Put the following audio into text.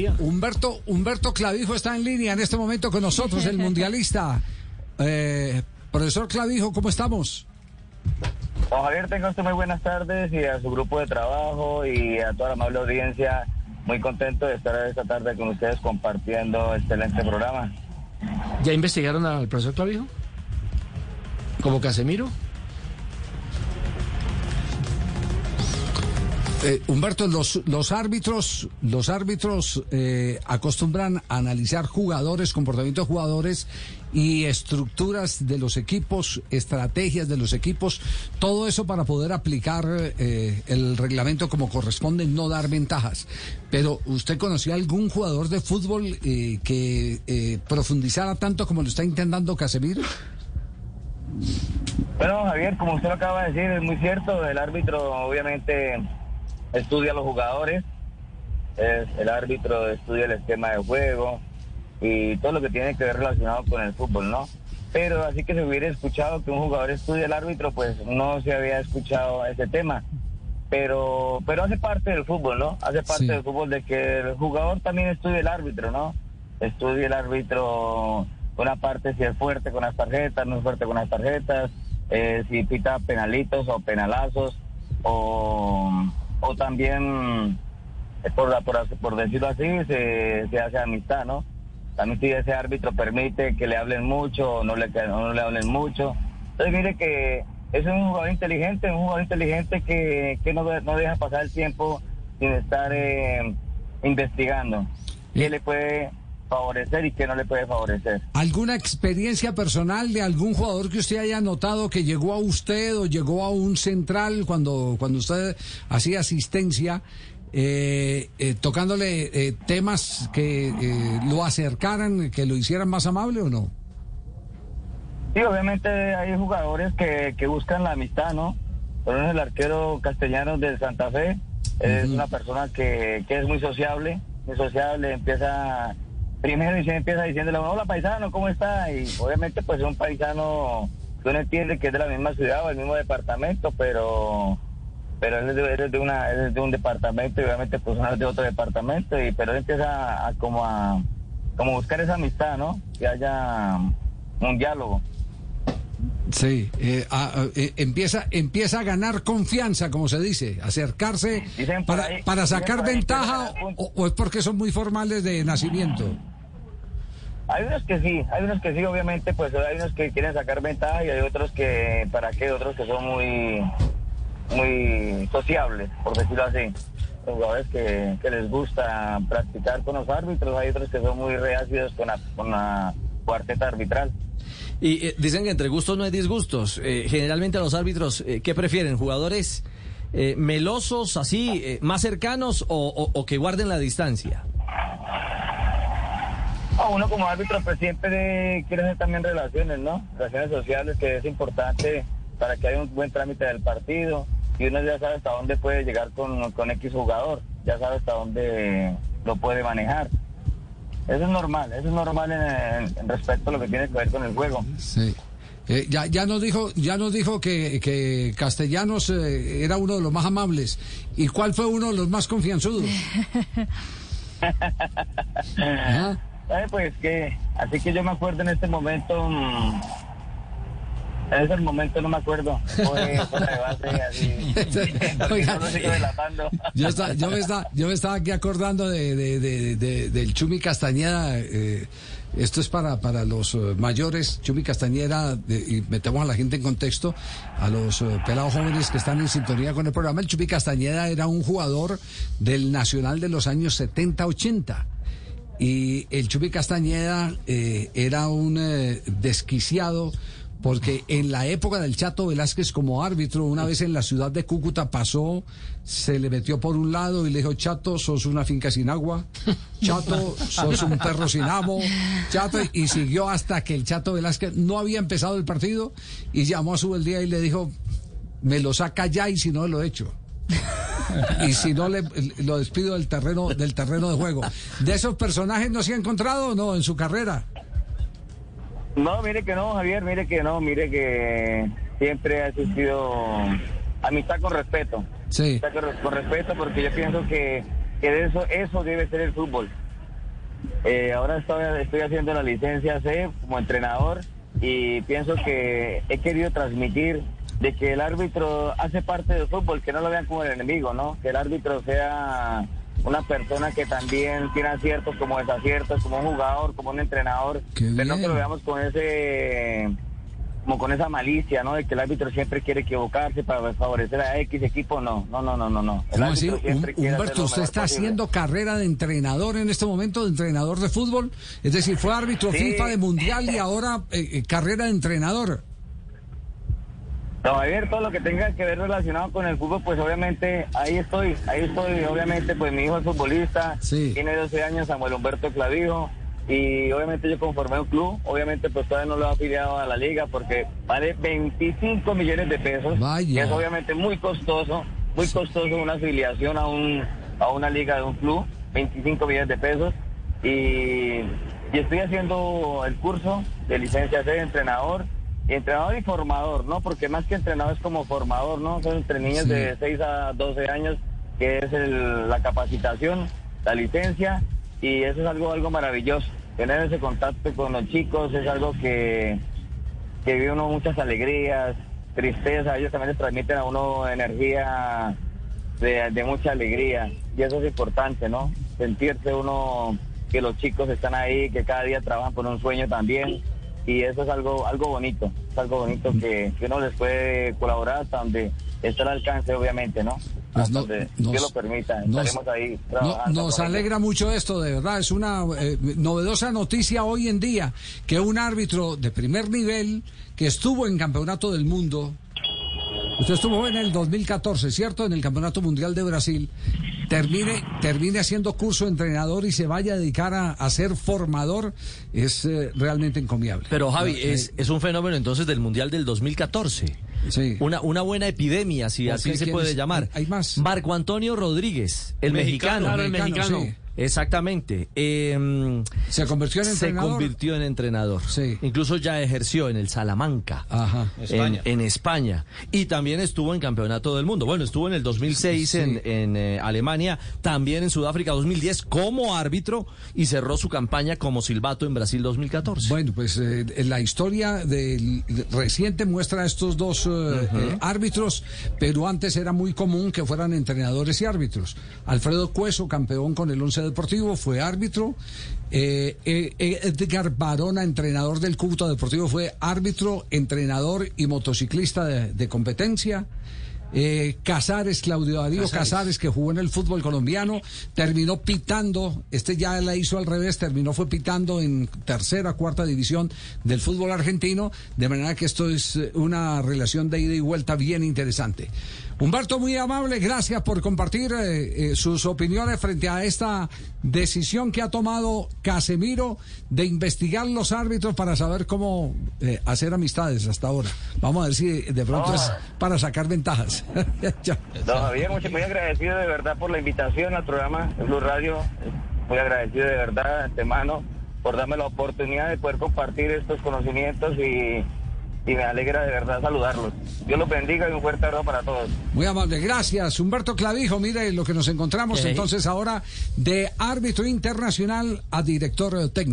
García. Humberto, Humberto Clavijo está en línea en este momento con nosotros, el mundialista. Eh, profesor Clavijo, ¿cómo estamos? Don Javier, tenga usted muy buenas tardes y a su grupo de trabajo y a toda la amable audiencia. Muy contento de estar esta tarde con ustedes compartiendo excelente programa. ¿Ya investigaron al profesor Clavijo? ¿Como Casemiro? Eh, Humberto, los, árbitros, los árbitros eh, acostumbran a analizar jugadores, comportamientos de jugadores y estructuras de los equipos, estrategias de los equipos, todo eso para poder aplicar eh, el reglamento como corresponde, no dar ventajas. Pero, ¿usted conocía algún jugador de fútbol que profundizara tanto como lo está intentando Casemiro? Bueno, Javier, como usted lo acaba de decir, es muy cierto, el árbitro obviamente estudia a los jugadores, es el árbitro estudia el esquema de juego y todo lo que tiene que ver relacionado con el fútbol, ¿no? Pero así que se hubiera escuchado que un jugador estudie al árbitro, pues no se había escuchado ese tema. Pero, pero hace parte del fútbol, ¿no? Hace parte del fútbol de que el jugador también estudie el árbitro, ¿no? Estudie el árbitro una parte si es fuerte con las tarjetas, no es fuerte con las tarjetas, eh, si pita penalitos o penalazos, o o también, eh, por, por, por decirlo así, se, se, hace amistad, ¿no? También si ese árbitro permite que le hablen mucho o no le, no le hablen mucho. Entonces mire que es un jugador inteligente, un jugador inteligente que, que no, no deja pasar el tiempo sin estar eh, investigando. ¿Qué le puede favorecer y qué no le puede favorecer. ¿Alguna experiencia personal de algún jugador que usted haya notado que llegó a usted o llegó a un central cuando, cuando usted hacía asistencia? Eh, eh, tocándole eh, temas que lo acercaran, que lo hicieran más amable o no? Sí, obviamente hay jugadores que, que buscan la amistad, ¿no? Por ejemplo, el arquero castellano del Santa Fe es una persona que, que es muy sociable, muy sociable, empieza primero y se empieza diciéndole, hola paisano, ¿cómo está? Y obviamente pues es un paisano que uno entiende que es de la misma ciudad o el mismo departamento, pero pero él es de, una, de un departamento y obviamente pues uno es de otro departamento, y pero él empieza a, como a como buscar esa amistad, ¿no? Que haya un diálogo. Sí, eh, eh, empieza, empieza a ganar confianza, como se dice, acercarse para, para sacar ventaja o, es porque son muy formales de nacimiento. Hay unos que sí, hay unos que sí, obviamente, pues hay unos que quieren sacar ventaja y hay otros que, ¿para qué? Otros que son muy, muy sociables, por decirlo así. Jugadores que, que les gusta practicar con los árbitros, hay otros que son muy reácidos con la, con la cuarteta arbitral. Y eh, dicen que entre gustos no hay disgustos. Eh, generalmente los árbitros, eh, ¿qué prefieren? ¿Jugadores melosos, así, más cercanos o, que guarden la distancia? Uno como árbitro pues siempre quiere hacer también relaciones, ¿no? Relaciones sociales, que es importante para que haya un buen trámite del partido y uno ya sabe hasta dónde puede llegar con, con X jugador, ya sabe hasta dónde lo puede manejar. Eso es normal, eso es normal en, respecto a lo que tiene que ver con el juego. Sí. Eh, ya, ya nos dijo, ya nos dijo que, que Castellanos eh, era uno de los más amables. ¿Y cuál fue uno de los más confianzudos? pues que, así que yo me acuerdo en este momento. Mm, en ese momento no me acuerdo. yo, yo, me estaba, yo me estaba aquí acordando de, de, del Chumi Castañeda. Eh, esto es para, para los eh, mayores. Chumi Castañeda, y metemos a la gente en contexto, a los eh, pelados jóvenes que están en sintonía con el programa. El Chumi Castañeda era un jugador del Nacional de los años 70-80. Y el Chumi Castañeda era un desquiciado porque en la época del Chato Velázquez como árbitro, una vez en la ciudad de Cúcuta pasó, se le metió por un lado y le dijo, Chato, sos una finca sin agua, Chato, sos un perro sin amo, Chato, y siguió hasta que el Chato Velázquez no había empezado el partido y llamó a su día y le dijo, me lo saca ya y si no lo echo. Y si no le lo despido del terreno del terreno de juego. ¿De esos personajes no se ha encontrado o no en su carrera? No, mire que no, Javier, mire que no, mire que siempre ha existido amistad con respeto. Sí. Amistad con, respeto porque yo pienso que, que de eso, eso debe ser el fútbol. Eh, ahora estoy, estoy haciendo la licencia C como entrenador y pienso que he querido transmitir de que el árbitro hace parte del fútbol, que no lo vean como el enemigo, ¿no? Que el árbitro sea una persona que también tiene aciertos como desaciertos, como un jugador, como un entrenador, pero no que lo veamos con ese como con esa malicia, ¿no? De que el árbitro siempre quiere equivocarse para favorecer a X equipo, no, no, no, no, no, no. El ¿Cómo así? Humberto, ¿usted está haciendo carrera de entrenador en este momento, de entrenador de fútbol? Es decir, fue árbitro FIFA de Mundial y ahora eh, eh, carrera de entrenador. Ver, todo lo que tenga que ver relacionado con el fútbol, pues obviamente ahí estoy, ahí estoy, obviamente, pues mi hijo es futbolista, tiene 12 años, Samuel Humberto Clavijo, y obviamente yo conformé un club, obviamente pues todavía no lo he afiliado a la liga porque vale 25 millones de pesos, y es obviamente muy costoso, muy costoso una afiliación a un a una liga de un club, 25 millones de pesos. Y, estoy haciendo el curso de licencia de entrenador, entrenador y formador, ¿no? Porque más que entrenador es como formador, ¿no? Son entre niños de 6 a 12 años que es la capacitación, la licencia y eso es algo, algo maravilloso. Tener ese contacto con los chicos es algo que, que vive uno muchas alegrías, tristeza, ellos también les transmiten a uno energía de, de mucha alegría y eso es importante, ¿no? Sentirse uno que los chicos están ahí, que cada día trabajan por un sueño también y eso es algo algo bonito, es algo bonito que, que uno les puede colaborar hasta donde está al alcance, obviamente, ¿no? Pues no, nos, lo permita, estaremos ahí nos alegra mucho esto, de verdad. Es una eh, novedosa noticia hoy en día que un árbitro de primer nivel que estuvo en Campeonato del Mundo, usted estuvo en el 2014, ¿cierto? En el Campeonato Mundial de Brasil, termine, termine haciendo curso de entrenador y se vaya a dedicar a, ser formador, es eh, realmente encomiable. Pero Javi, es, es un fenómeno entonces del Mundial del 2014. Una, una buena epidemia, si así se puede llamar. Hay más. Marco Antonio Rodríguez, el mexicano. el mexicano. Exactamente. Em, se convirtió en entrenador. Se convirtió en entrenador. Sí. Incluso ya ejerció en el Salamanca. En, España. Y también estuvo en Campeonato del Mundo. Bueno, estuvo en el 2006 en, en eh, Alemania, también en Sudáfrica 2010 como árbitro y cerró su campaña como silbato en Brasil 2014. Bueno, pues eh, la historia del reciente muestra a estos dos eh, árbitros, pero antes era muy común que fueran entrenadores y árbitros. Alfredo Cueso, campeón con el 11 Deportivo, fue árbitro. Eh, eh, Edgar Barona, entrenador del Cúcuta Deportivo, fue árbitro, entrenador y motociclista de competencia. Eh, Casares, Claudio Darío Casares. que jugó en el fútbol colombiano, terminó pitando, este ya la hizo al revés, terminó fue pitando en tercera, cuarta división del fútbol argentino, de manera que esto es eh, una relación de ida y vuelta bien interesante. Humberto, muy amable, gracias por compartir eh, sus opiniones frente a esta decisión que ha tomado Casemiro de investigar los árbitros para saber cómo hacer amistades hasta ahora. Vamos a ver si de pronto es para sacar ventajas. no, muy, agradecido de verdad por la invitación al programa Blue Radio. Muy agradecido de verdad de antemano por darme la oportunidad de poder compartir estos conocimientos y, me alegra de verdad saludarlos. Dios los bendiga y un fuerte abrazo para todos. Muy amable, gracias. Humberto Clavijo, mire lo que nos encontramos entonces ahora de árbitro internacional a director técnico.